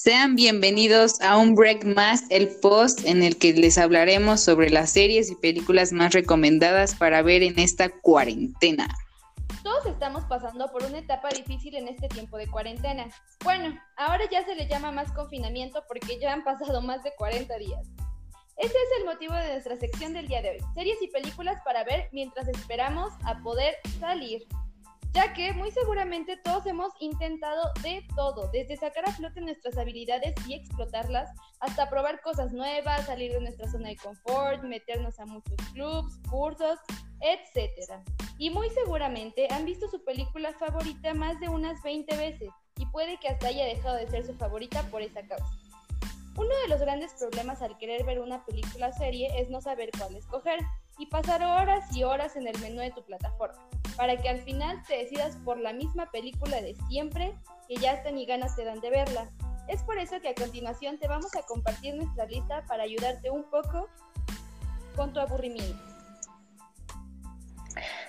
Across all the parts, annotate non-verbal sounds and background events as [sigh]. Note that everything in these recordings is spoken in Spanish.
Sean bienvenidos a un break más, el post en el que les hablaremos sobre las series y películas más recomendadas para ver en esta cuarentena. Todos estamos pasando por una etapa difícil en este tiempo de cuarentena. Bueno, ahora ya se le llama más confinamiento porque ya han pasado más de 40 días. Ese es el motivo de nuestra sección del día de hoy, series y películas para ver mientras esperamos a poder salir ya que muy seguramente todos hemos intentado de todo, desde sacar a flote nuestras habilidades y explotarlas, hasta probar cosas nuevas, salir de nuestra zona de confort, meternos a muchos clubs, cursos, etc. Y muy seguramente han visto su película favorita más de unas 20 veces, y puede que hasta haya dejado de ser su favorita por esa causa. Uno de los grandes problemas al querer ver una película o serie es no saber cuál escoger y pasar horas y horas en el menú de tu plataforma, para que al final te decidas por la misma película de siempre que ya hasta ni ganas te dan de verla. Es por eso que a continuación te vamos a compartir nuestra lista para ayudarte un poco con tu aburrimiento.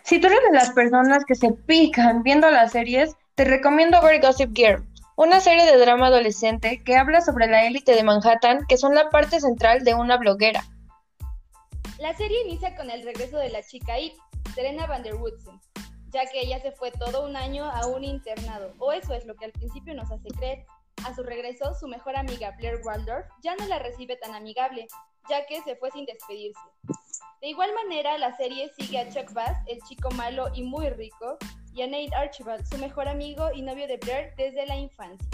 Si tú eres de las personas que se pican viendo las series, te recomiendo ver Gossip Girl, una serie de drama adolescente que habla sobre la élite de Manhattan, que son la parte central de una bloguera. La serie inicia con el regreso de la chica Ip, Serena van der Woodsen, ya que ella se fue todo un año a un internado, o eso es lo que al principio nos hace creer. A su regreso, su mejor amiga Blair Waldorf ya no la recibe tan amigable, ya que se fue sin despedirse. De igual manera, la serie sigue a Chuck Bass, el chico malo y muy rico, y a Nate Archibald, su mejor amigo y novio de Blair desde la infancia.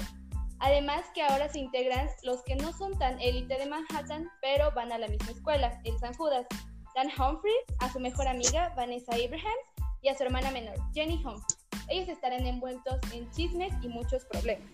Además que ahora se integran los que no son tan élite de Manhattan, pero van a la misma escuela, el San Judas. Dan Humphrey, a su mejor amiga Vanessa Abraham y a su hermana menor, Jenny Humphrey. Ellos estarán envueltos en chismes y muchos problemas.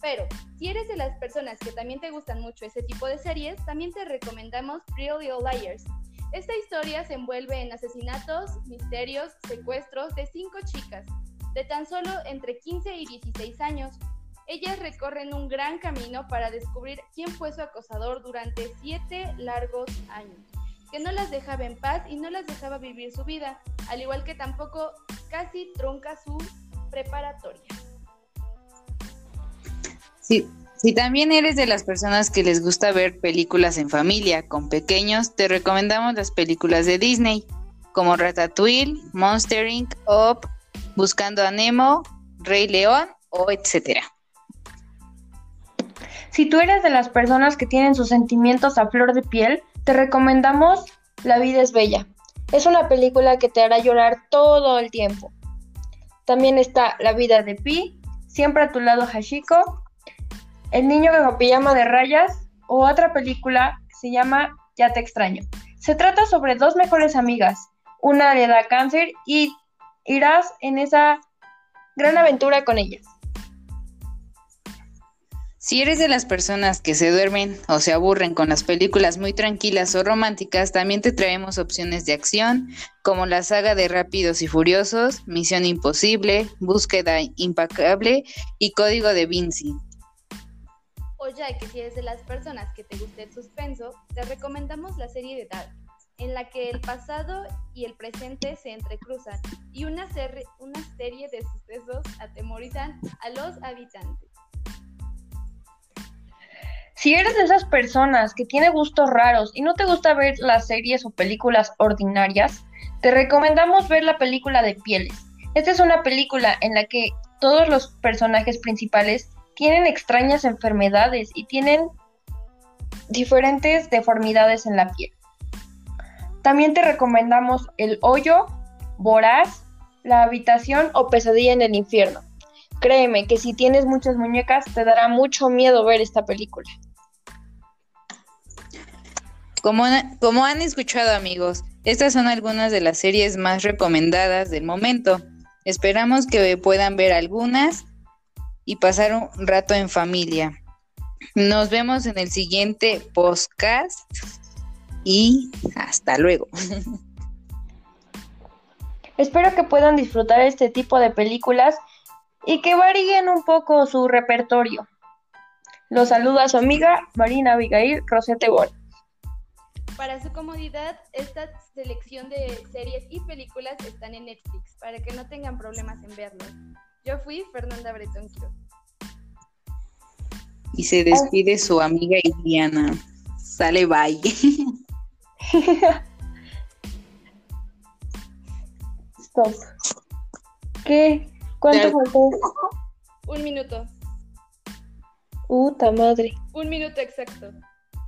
Pero, si eres de las personas que también te gustan mucho ese tipo de series, también te recomendamos Real Little Liars. Esta historia se envuelve en asesinatos, misterios, secuestros de cinco chicas, de tan solo entre 15 y 16 años, ellas recorren un gran camino para descubrir quién fue su acosador durante siete largos años, que no las dejaba en paz y no las dejaba vivir su vida, al igual que tampoco casi trunca su preparatoria. Sí, si también eres de las personas que les gusta ver películas en familia con pequeños, te recomendamos las películas de Disney, como Ratatouille, Monster Inc., Up, Buscando a Nemo, Rey León o etcétera. Si tú eres de las personas que tienen sus sentimientos a flor de piel, te recomendamos La vida es bella. Es una película que te hará llorar todo el tiempo. También está La vida de Pi, Siempre a tu lado Hashiko, El niño con pijama de rayas o otra película que se llama Ya te extraño. Se trata sobre dos mejores amigas. Una le da cáncer y irás en esa gran aventura con ellas. Si eres de las personas que se duermen o se aburren con las películas muy tranquilas o románticas, también te traemos opciones de acción como la saga de Rápidos y Furiosos, Misión Imposible, Búsqueda Impacable y Código de Vinci. O ya que si eres de las personas que te gusta el suspenso, te recomendamos la serie de Dark, en la que el pasado y el presente se entrecruzan y una, una serie de sucesos atemorizan a los habitantes. Si eres de esas personas que tiene gustos raros y no te gusta ver las series o películas ordinarias, te recomendamos ver la película de Pieles. Esta es una película en la que todos los personajes principales tienen extrañas enfermedades y tienen diferentes deformidades en la piel. También te recomendamos El Hoyo, Voraz, La Habitación o Pesadilla en el Infierno. Créeme que si tienes muchas muñecas te dará mucho miedo ver esta película. Como, como han escuchado amigos, estas son algunas de las series más recomendadas del momento. Esperamos que puedan ver algunas y pasar un rato en familia. Nos vemos en el siguiente podcast y hasta luego. [laughs] Espero que puedan disfrutar este tipo de películas y que varíen un poco su repertorio. Los saluda su amiga Marina Abigail Rosete Bol. Para su comodidad, esta selección de series y películas están en Netflix, para que no tengan problemas en verlos. Yo fui Fernanda Bretón Y se despide su amiga Indiana. Sale bye. [laughs] Stop. ¿Qué? ¿Cuánto faltó? Un minuto. Puta madre. Un minuto exacto.